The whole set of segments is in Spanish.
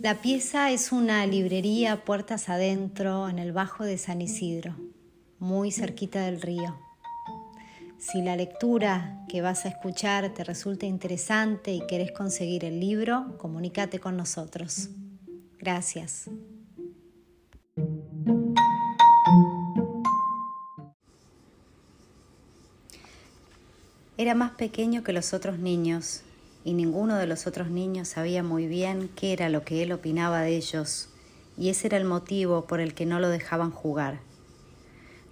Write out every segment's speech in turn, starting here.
La pieza es una librería puertas adentro en el Bajo de San Isidro, muy cerquita del río. Si la lectura que vas a escuchar te resulta interesante y querés conseguir el libro, comunícate con nosotros. Gracias. Era más pequeño que los otros niños y ninguno de los otros niños sabía muy bien qué era lo que él opinaba de ellos, y ese era el motivo por el que no lo dejaban jugar.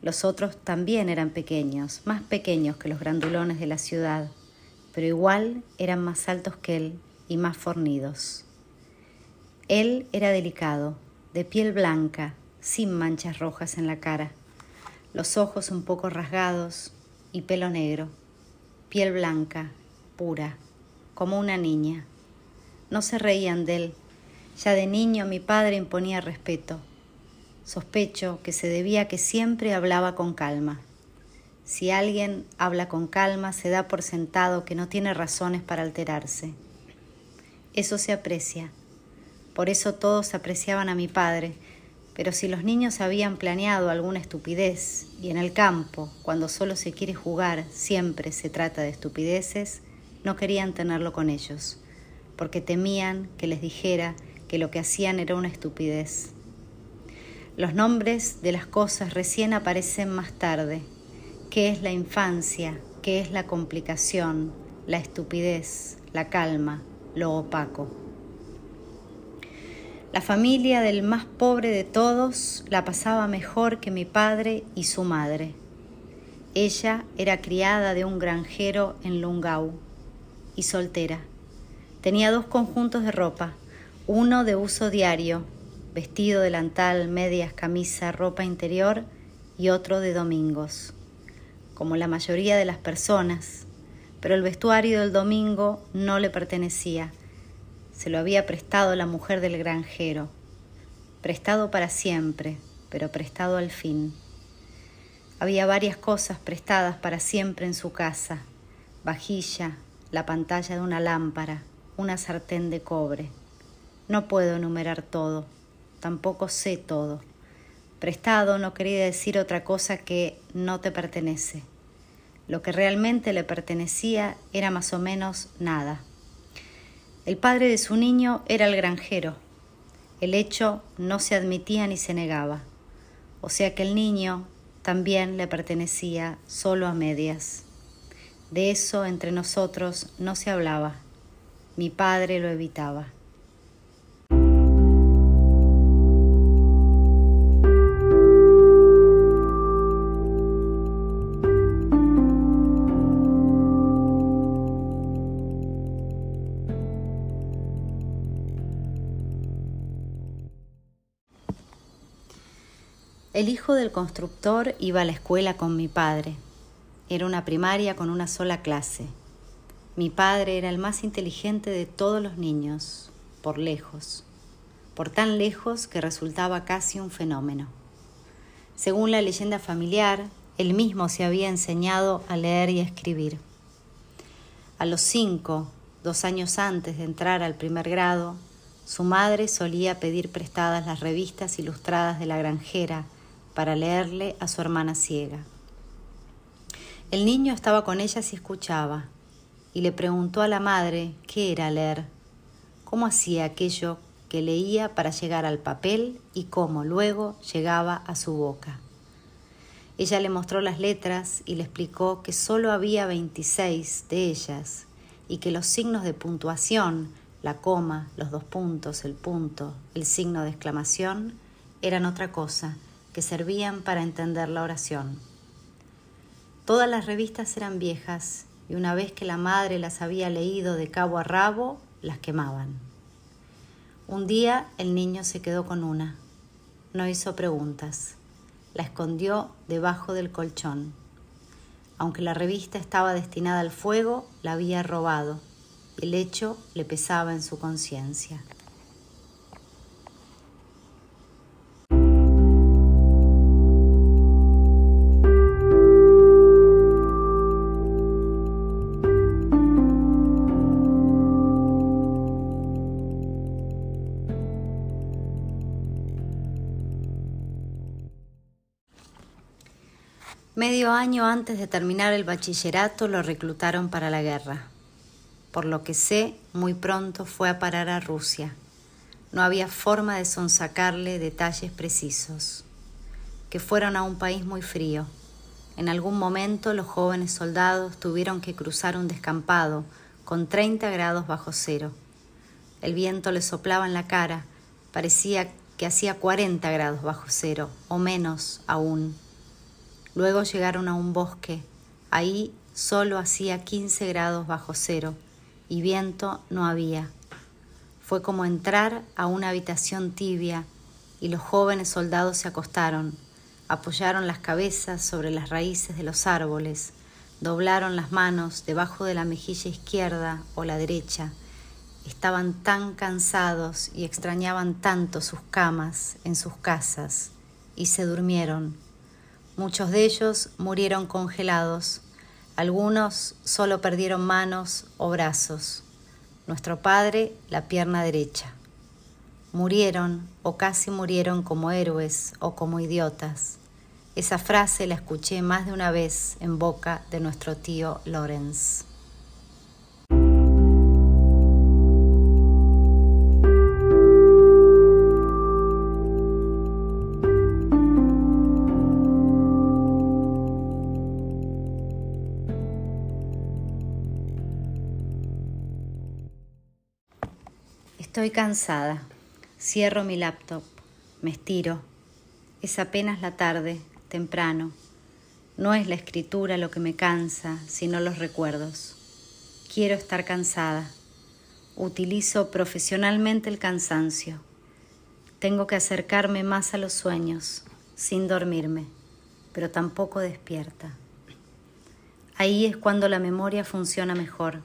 Los otros también eran pequeños, más pequeños que los grandulones de la ciudad, pero igual eran más altos que él y más fornidos. Él era delicado, de piel blanca, sin manchas rojas en la cara, los ojos un poco rasgados y pelo negro, piel blanca, pura como una niña. No se reían de él. Ya de niño mi padre imponía respeto. Sospecho que se debía que siempre hablaba con calma. Si alguien habla con calma, se da por sentado que no tiene razones para alterarse. Eso se aprecia. Por eso todos apreciaban a mi padre, pero si los niños habían planeado alguna estupidez, y en el campo, cuando solo se quiere jugar, siempre se trata de estupideces, no querían tenerlo con ellos, porque temían que les dijera que lo que hacían era una estupidez. Los nombres de las cosas recién aparecen más tarde. ¿Qué es la infancia? ¿Qué es la complicación? La estupidez, la calma, lo opaco. La familia del más pobre de todos la pasaba mejor que mi padre y su madre. Ella era criada de un granjero en Lungau y soltera. Tenía dos conjuntos de ropa, uno de uso diario, vestido, delantal, medias, camisa, ropa interior, y otro de domingos, como la mayoría de las personas, pero el vestuario del domingo no le pertenecía, se lo había prestado la mujer del granjero, prestado para siempre, pero prestado al fin. Había varias cosas prestadas para siempre en su casa, vajilla, la pantalla de una lámpara, una sartén de cobre. No puedo enumerar todo, tampoco sé todo. Prestado no quería decir otra cosa que no te pertenece. Lo que realmente le pertenecía era más o menos nada. El padre de su niño era el granjero. El hecho no se admitía ni se negaba. O sea que el niño también le pertenecía solo a medias. De eso entre nosotros no se hablaba. Mi padre lo evitaba. El hijo del constructor iba a la escuela con mi padre. Era una primaria con una sola clase. Mi padre era el más inteligente de todos los niños, por lejos, por tan lejos que resultaba casi un fenómeno. Según la leyenda familiar, él mismo se había enseñado a leer y a escribir. A los cinco, dos años antes de entrar al primer grado, su madre solía pedir prestadas las revistas ilustradas de la granjera para leerle a su hermana ciega. El niño estaba con ellas y escuchaba, y le preguntó a la madre qué era leer, cómo hacía aquello que leía para llegar al papel y cómo luego llegaba a su boca. Ella le mostró las letras y le explicó que solo había 26 de ellas y que los signos de puntuación, la coma, los dos puntos, el punto, el signo de exclamación, eran otra cosa, que servían para entender la oración. Todas las revistas eran viejas y una vez que la madre las había leído de cabo a rabo, las quemaban. Un día el niño se quedó con una. No hizo preguntas. La escondió debajo del colchón. Aunque la revista estaba destinada al fuego, la había robado. El hecho le pesaba en su conciencia. Medio año antes de terminar el bachillerato lo reclutaron para la guerra. Por lo que sé, muy pronto fue a parar a Rusia. No había forma de sonsacarle detalles precisos. Que fueron a un país muy frío. En algún momento los jóvenes soldados tuvieron que cruzar un descampado con 30 grados bajo cero. El viento le soplaba en la cara, parecía que hacía 40 grados bajo cero, o menos aún. Luego llegaron a un bosque. Ahí solo hacía 15 grados bajo cero y viento no había. Fue como entrar a una habitación tibia y los jóvenes soldados se acostaron, apoyaron las cabezas sobre las raíces de los árboles, doblaron las manos debajo de la mejilla izquierda o la derecha. Estaban tan cansados y extrañaban tanto sus camas en sus casas y se durmieron Muchos de ellos murieron congelados, algunos solo perdieron manos o brazos, nuestro padre la pierna derecha. Murieron o casi murieron como héroes o como idiotas. Esa frase la escuché más de una vez en boca de nuestro tío Lorenz. Estoy cansada. Cierro mi laptop. Me estiro. Es apenas la tarde, temprano. No es la escritura lo que me cansa, sino los recuerdos. Quiero estar cansada. Utilizo profesionalmente el cansancio. Tengo que acercarme más a los sueños, sin dormirme, pero tampoco despierta. Ahí es cuando la memoria funciona mejor.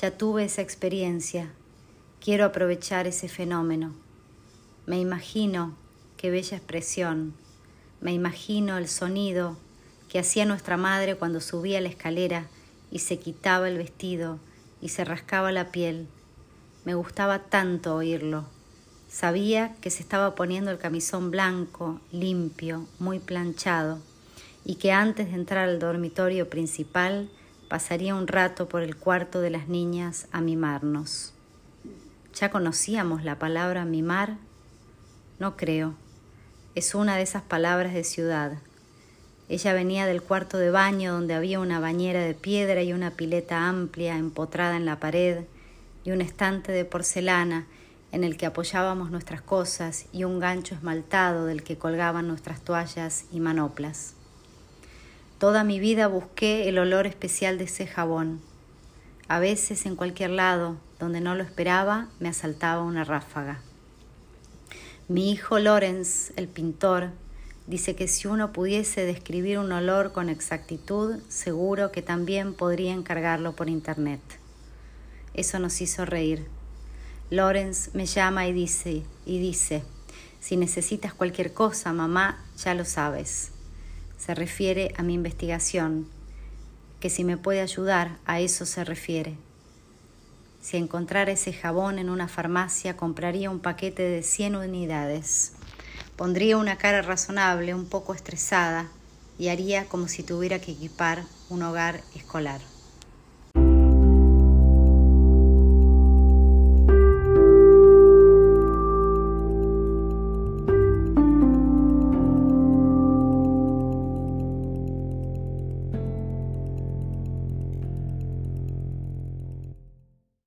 Ya tuve esa experiencia Quiero aprovechar ese fenómeno. Me imagino qué bella expresión. Me imagino el sonido que hacía nuestra madre cuando subía la escalera y se quitaba el vestido y se rascaba la piel. Me gustaba tanto oírlo. Sabía que se estaba poniendo el camisón blanco, limpio, muy planchado, y que antes de entrar al dormitorio principal pasaría un rato por el cuarto de las niñas a mimarnos. ¿Ya conocíamos la palabra mimar? No creo. Es una de esas palabras de ciudad. Ella venía del cuarto de baño donde había una bañera de piedra y una pileta amplia empotrada en la pared y un estante de porcelana en el que apoyábamos nuestras cosas y un gancho esmaltado del que colgaban nuestras toallas y manoplas. Toda mi vida busqué el olor especial de ese jabón. A veces en cualquier lado, donde no lo esperaba, me asaltaba una ráfaga. Mi hijo Lorenz, el pintor, dice que si uno pudiese describir un olor con exactitud, seguro que también podría encargarlo por internet. Eso nos hizo reír. Lorenz me llama y dice, y dice, si necesitas cualquier cosa, mamá, ya lo sabes. Se refiere a mi investigación, que si me puede ayudar, a eso se refiere. Si encontrara ese jabón en una farmacia, compraría un paquete de 100 unidades. Pondría una cara razonable, un poco estresada, y haría como si tuviera que equipar un hogar escolar.